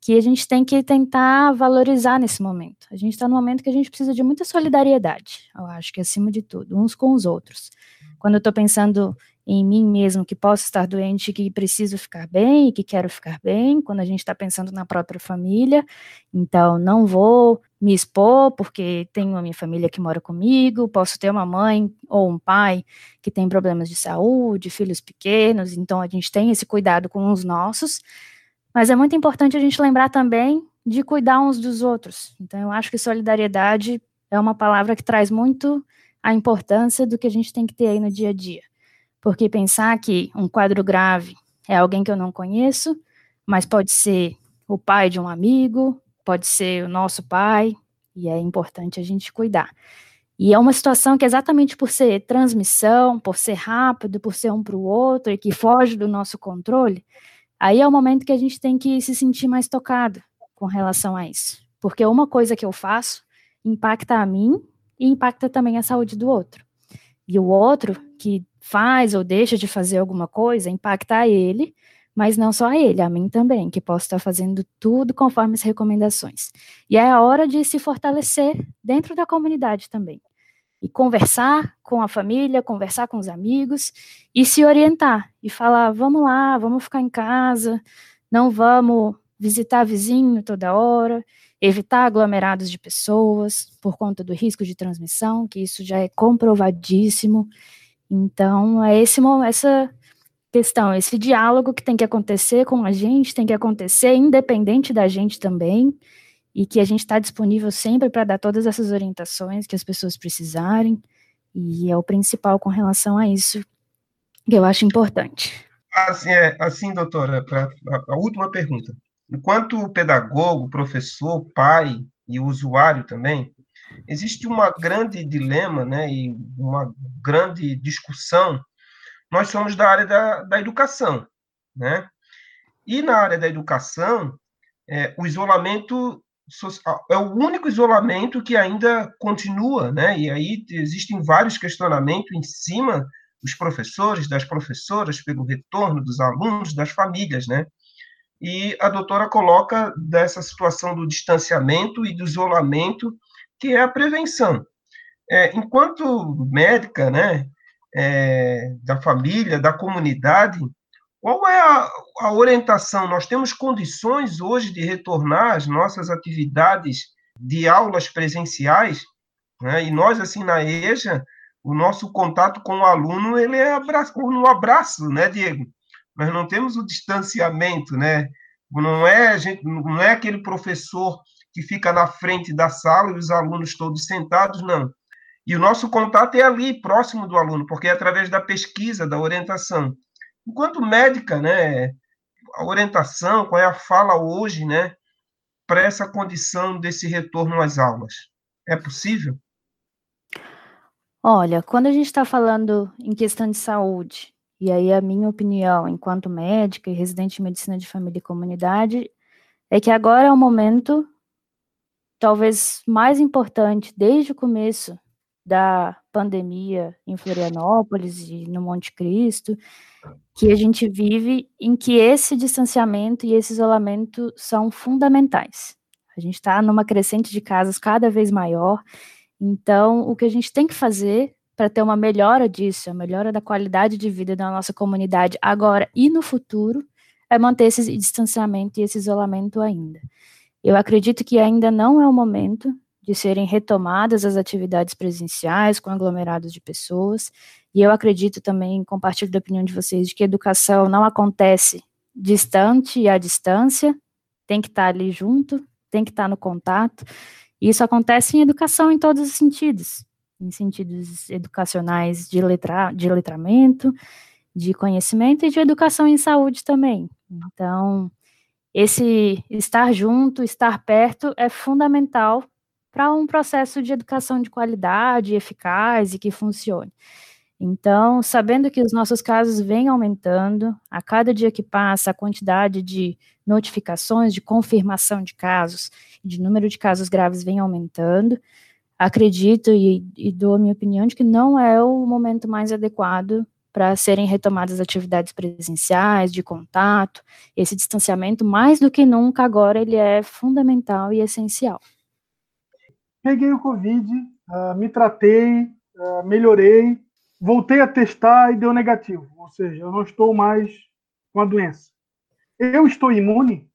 que a gente tem que tentar valorizar nesse momento. A gente está num momento que a gente precisa de muita solidariedade, eu acho que acima de tudo, uns com os outros. Quando eu estou pensando em mim mesmo que posso estar doente, que preciso ficar bem, que quero ficar bem, quando a gente está pensando na própria família, então não vou me expor porque tenho a minha família que mora comigo, posso ter uma mãe ou um pai que tem problemas de saúde, filhos pequenos, então a gente tem esse cuidado com os nossos, mas é muito importante a gente lembrar também de cuidar uns dos outros. Então eu acho que solidariedade é uma palavra que traz muito a importância do que a gente tem que ter aí no dia a dia. Porque pensar que um quadro grave é alguém que eu não conheço, mas pode ser o pai de um amigo, pode ser o nosso pai, e é importante a gente cuidar. E é uma situação que exatamente por ser transmissão, por ser rápido, por ser um para o outro e que foge do nosso controle, aí é o momento que a gente tem que se sentir mais tocado com relação a isso. Porque uma coisa que eu faço impacta a mim e impacta também a saúde do outro. E o outro que faz ou deixa de fazer alguma coisa impacta ele, mas não só a ele, a mim também, que posso estar fazendo tudo conforme as recomendações. E é a hora de se fortalecer dentro da comunidade também. E conversar com a família, conversar com os amigos e se orientar e falar: vamos lá, vamos ficar em casa, não vamos visitar vizinho toda hora, evitar aglomerados de pessoas por conta do risco de transmissão, que isso já é comprovadíssimo. Então, é esse, essa questão, esse diálogo que tem que acontecer com a gente, tem que acontecer independente da gente também, e que a gente está disponível sempre para dar todas essas orientações que as pessoas precisarem, e é o principal com relação a isso que eu acho importante. Assim, é, assim doutora, pra, a, a última pergunta. Enquanto pedagogo, professor, pai e usuário também, existe uma grande dilema, né, e uma grande discussão. Nós somos da área da, da educação, né? E na área da educação, é, o isolamento é o único isolamento que ainda continua, né? E aí existem vários questionamentos em cima dos professores, das professoras, pelo retorno dos alunos, das famílias, né? E a doutora coloca dessa situação do distanciamento e do isolamento, que é a prevenção. É, enquanto médica, né, é, da família, da comunidade, qual é a, a, orientação? Nós temos condições hoje de retornar às nossas atividades de aulas presenciais, né? e nós, assim, na EJA, o nosso contato com o aluno, ele é abraço, no abraço, né, Diego? Nós não temos o distanciamento, né? Não é, gente, não é aquele professor que fica na frente da sala e os alunos todos sentados, não. E o nosso contato é ali, próximo do aluno, porque é através da pesquisa, da orientação. Enquanto médica, né, a orientação, qual é a fala hoje, né, para essa condição desse retorno às aulas? É possível? Olha, quando a gente está falando em questão de saúde, e aí a minha opinião, enquanto médica e residente de medicina de família e comunidade, é que agora é o momento, talvez mais importante, desde o começo da pandemia em Florianópolis e no Monte Cristo, que a gente vive em que esse distanciamento e esse isolamento são fundamentais. A gente está numa crescente de casos cada vez maior, então o que a gente tem que fazer para ter uma melhora disso, a melhora da qualidade de vida da nossa comunidade agora e no futuro, é manter esse distanciamento e esse isolamento ainda. Eu acredito que ainda não é o momento de serem retomadas as atividades presenciais com aglomerados de pessoas. E eu acredito também, compartilho da opinião de vocês, de que educação não acontece distante e à distância, tem que estar ali junto, tem que estar no contato. E isso acontece em educação em todos os sentidos, em sentidos educacionais de, letra, de letramento, de conhecimento e de educação em saúde também. Então, esse estar junto, estar perto é fundamental para um processo de educação de qualidade, eficaz e que funcione. Então, sabendo que os nossos casos vêm aumentando, a cada dia que passa, a quantidade de notificações, de confirmação de casos, de número de casos graves vem aumentando, acredito e, e dou a minha opinião de que não é o momento mais adequado para serem retomadas atividades presenciais, de contato, esse distanciamento, mais do que nunca agora, ele é fundamental e essencial peguei o Covid, uh, me tratei, uh, melhorei, voltei a testar e deu negativo. Ou seja, eu não estou mais com a doença. Eu estou imune?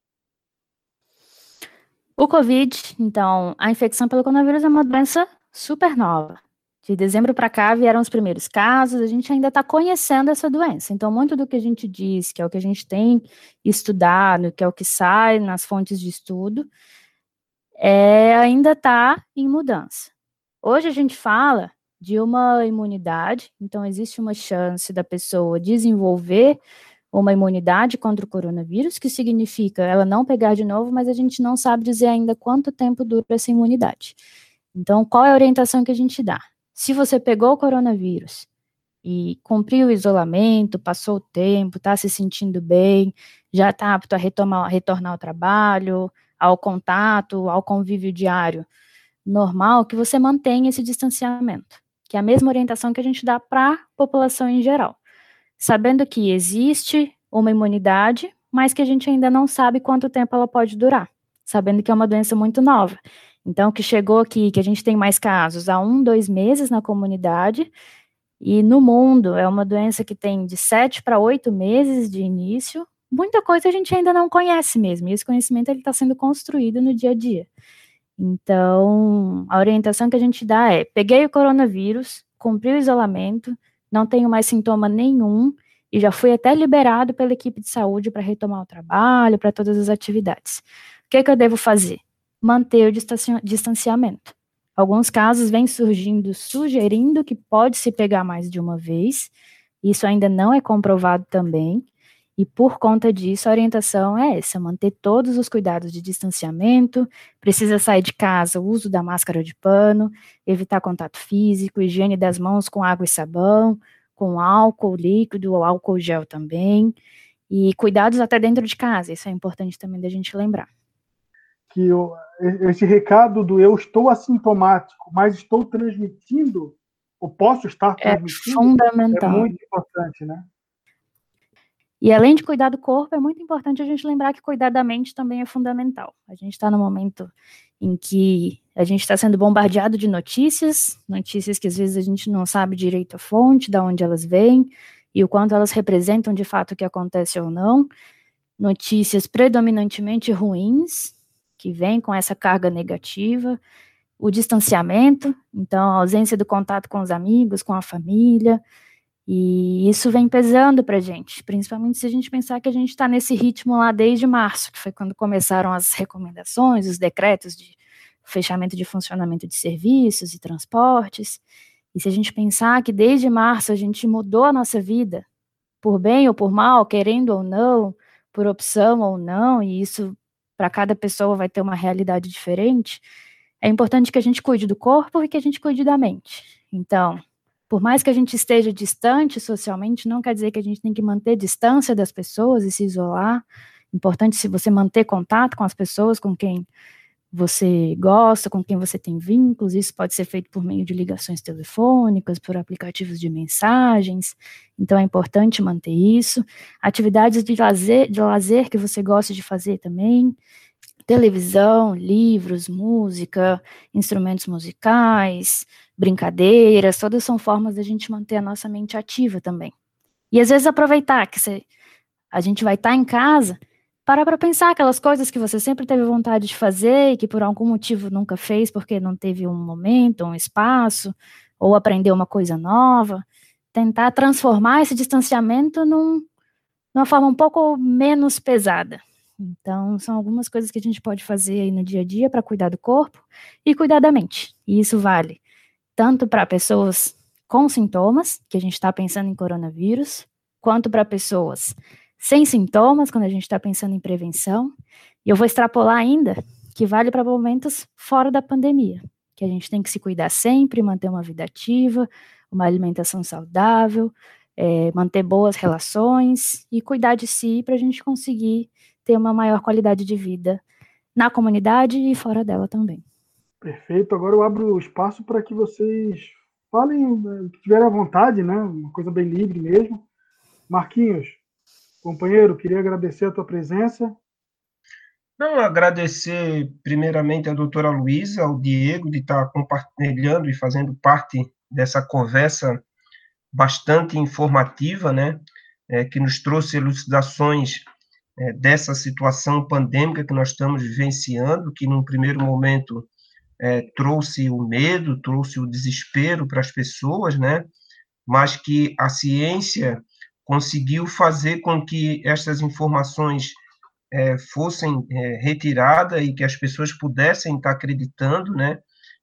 O Covid, então, a infecção pelo coronavírus é uma doença super nova. De dezembro para cá vieram os primeiros casos, a gente ainda está conhecendo essa doença. Então, muito do que a gente diz, que é o que a gente tem estudado, que é o que sai nas fontes de estudo, é, ainda está em mudança. Hoje a gente fala de uma imunidade, então existe uma chance da pessoa desenvolver uma imunidade contra o coronavírus, que significa ela não pegar de novo, mas a gente não sabe dizer ainda quanto tempo dura essa imunidade. Então, qual é a orientação que a gente dá? Se você pegou o coronavírus e cumpriu o isolamento, passou o tempo, está se sentindo bem, já está apto a retomar, retornar ao trabalho, ao contato, ao convívio diário normal, que você mantenha esse distanciamento, que é a mesma orientação que a gente dá para a população em geral. Sabendo que existe uma imunidade, mas que a gente ainda não sabe quanto tempo ela pode durar, sabendo que é uma doença muito nova. Então, que chegou aqui, que a gente tem mais casos há um, dois meses na comunidade, e no mundo é uma doença que tem de sete para oito meses de início, muita coisa a gente ainda não conhece mesmo, e esse conhecimento ele está sendo construído no dia a dia. Então, a orientação que a gente dá é: peguei o coronavírus, cumpri o isolamento, não tenho mais sintoma nenhum e já fui até liberado pela equipe de saúde para retomar o trabalho, para todas as atividades. O que, é que eu devo fazer? Manter o distanciamento. Alguns casos vêm surgindo sugerindo que pode se pegar mais de uma vez, isso ainda não é comprovado também, e por conta disso, a orientação é essa: manter todos os cuidados de distanciamento, precisa sair de casa, o uso da máscara de pano, evitar contato físico, higiene das mãos com água e sabão, com álcool líquido ou álcool gel também, e cuidados até dentro de casa, isso é importante também da gente lembrar. que eu, esse recado do eu estou assintomático, mas estou transmitindo, ou posso estar É transmitindo, é fundamental. muito importante, né? E além de cuidar do corpo, é muito importante a gente lembrar que cuidar da mente também é fundamental. A gente está no momento em que a gente está sendo bombardeado de notícias, notícias que às vezes a gente não sabe direito a fonte, de onde elas vêm, e o quanto elas representam de fato o que acontece ou não. Notícias predominantemente ruins, que vêm com essa carga negativa, o distanciamento, então a ausência do contato com os amigos, com a família, e isso vem pesando para a gente, principalmente se a gente pensar que a gente está nesse ritmo lá desde março, que foi quando começaram as recomendações, os decretos de fechamento de funcionamento de serviços e transportes. E se a gente pensar que desde março a gente mudou a nossa vida, por bem ou por mal, querendo ou não, por opção ou não, e isso para cada pessoa vai ter uma realidade diferente, é importante que a gente cuide do corpo e que a gente cuide da mente. Então, por mais que a gente esteja distante socialmente, não quer dizer que a gente tem que manter distância das pessoas e se isolar. Importante se você manter contato com as pessoas com quem você gosta, com quem você tem vínculos. Isso pode ser feito por meio de ligações telefônicas, por aplicativos de mensagens. Então é importante manter isso. Atividades de lazer, de lazer que você gosta de fazer também televisão, livros, música, instrumentos musicais, brincadeiras, todas são formas da gente manter a nossa mente ativa também. E às vezes aproveitar que você, a gente vai estar em casa, parar para pensar aquelas coisas que você sempre teve vontade de fazer e que por algum motivo nunca fez porque não teve um momento, um espaço, ou aprender uma coisa nova. Tentar transformar esse distanciamento num, numa forma um pouco menos pesada. Então, são algumas coisas que a gente pode fazer aí no dia a dia para cuidar do corpo e cuidar da mente. E isso vale tanto para pessoas com sintomas, que a gente está pensando em coronavírus, quanto para pessoas sem sintomas, quando a gente está pensando em prevenção. E eu vou extrapolar ainda que vale para momentos fora da pandemia, que a gente tem que se cuidar sempre, manter uma vida ativa, uma alimentação saudável, é, manter boas relações e cuidar de si para a gente conseguir ter uma maior qualidade de vida na comunidade e fora dela também. Perfeito. Agora eu abro o espaço para que vocês falem o que tiverem à vontade, né? Uma coisa bem livre mesmo. Marquinhos, companheiro, queria agradecer a tua presença. Não, agradecer primeiramente a doutora Luísa, ao Diego, de estar compartilhando e fazendo parte dessa conversa bastante informativa, né? É, que nos trouxe elucidações é, dessa situação pandêmica que nós estamos vivenciando, que num primeiro momento é, trouxe o medo, trouxe o desespero para as pessoas, né? Mas que a ciência conseguiu fazer com que essas informações é, fossem é, retiradas e que as pessoas pudessem estar acreditando, né?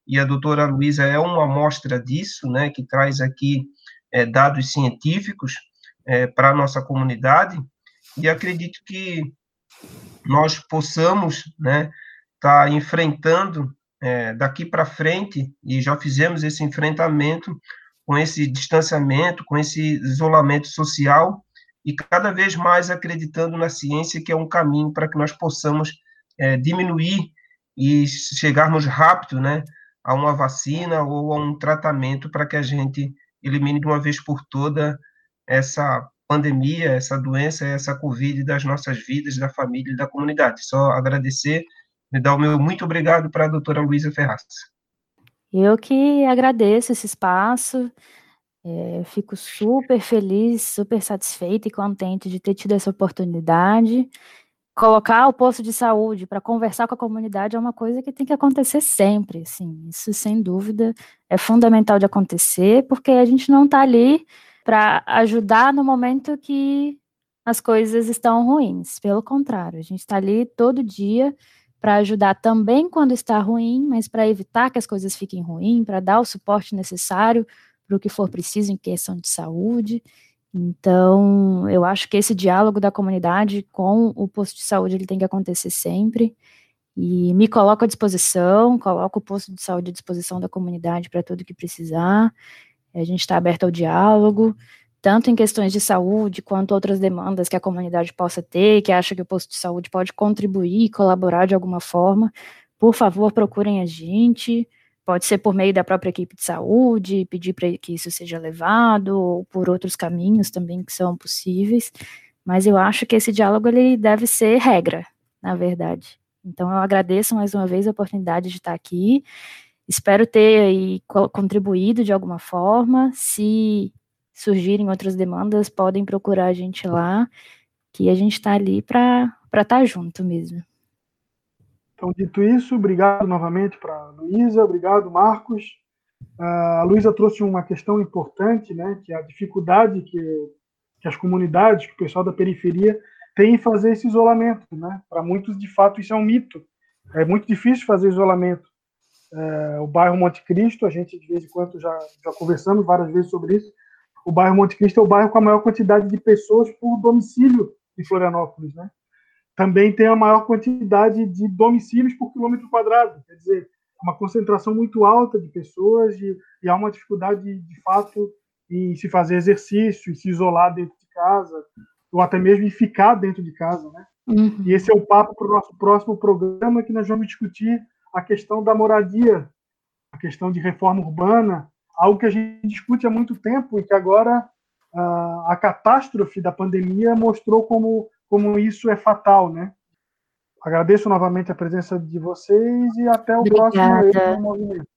E a doutora Luísa é uma amostra disso, né? Que traz aqui é, dados científicos é, para a nossa comunidade e acredito que nós possamos, né? Estar tá enfrentando é, daqui para frente, e já fizemos esse enfrentamento com esse distanciamento, com esse isolamento social, e cada vez mais acreditando na ciência, que é um caminho para que nós possamos é, diminuir e chegarmos rápido né, a uma vacina ou a um tratamento para que a gente elimine de uma vez por toda essa pandemia, essa doença, essa Covid das nossas vidas, da família e da comunidade. Só agradecer me dar o meu muito obrigado para a doutora Luísa Ferraz. Eu que agradeço esse espaço, é, fico super feliz, super satisfeita e contente de ter tido essa oportunidade. Colocar o posto de saúde para conversar com a comunidade é uma coisa que tem que acontecer sempre, assim, isso sem dúvida é fundamental de acontecer, porque a gente não está ali para ajudar no momento que as coisas estão ruins, pelo contrário, a gente está ali todo dia para ajudar também quando está ruim, mas para evitar que as coisas fiquem ruins, para dar o suporte necessário para o que for preciso em questão de saúde. Então, eu acho que esse diálogo da comunidade com o posto de saúde ele tem que acontecer sempre. E me coloco à disposição, coloco o posto de saúde à disposição da comunidade para tudo que precisar. A gente está aberto ao diálogo. tanto em questões de saúde quanto outras demandas que a comunidade possa ter, que acha que o posto de saúde pode contribuir, colaborar de alguma forma, por favor, procurem a gente. Pode ser por meio da própria equipe de saúde, pedir para que isso seja levado, ou por outros caminhos também que são possíveis. Mas eu acho que esse diálogo ele deve ser regra, na verdade. Então eu agradeço mais uma vez a oportunidade de estar aqui. Espero ter aí contribuído de alguma forma. Se surgirem outras demandas, podem procurar a gente lá, que a gente está ali para estar tá junto mesmo. Então, dito isso, obrigado novamente para a Luísa, obrigado, Marcos. Uh, a Luísa trouxe uma questão importante, né, que é a dificuldade que, que as comunidades, que o pessoal da periferia tem em fazer esse isolamento. Né? Para muitos, de fato, isso é um mito. É muito difícil fazer isolamento. Uh, o bairro Monte Cristo, a gente de vez em quando já, já conversamos várias vezes sobre isso, o bairro Monte Cristo é o bairro com a maior quantidade de pessoas por domicílio em Florianópolis, né? Também tem a maior quantidade de domicílios por quilômetro quadrado, quer dizer, uma concentração muito alta de pessoas e, e há uma dificuldade, de fato, em se fazer exercício, em se isolar dentro de casa, ou até mesmo em ficar dentro de casa, né? Uhum. E esse é o papo para o nosso próximo programa, que nós vamos discutir a questão da moradia, a questão de reforma urbana, algo que a gente discute há muito tempo e que agora uh, a catástrofe da pandemia mostrou como, como isso é fatal, né? Agradeço novamente a presença de vocês e até o Obrigada. próximo movimento.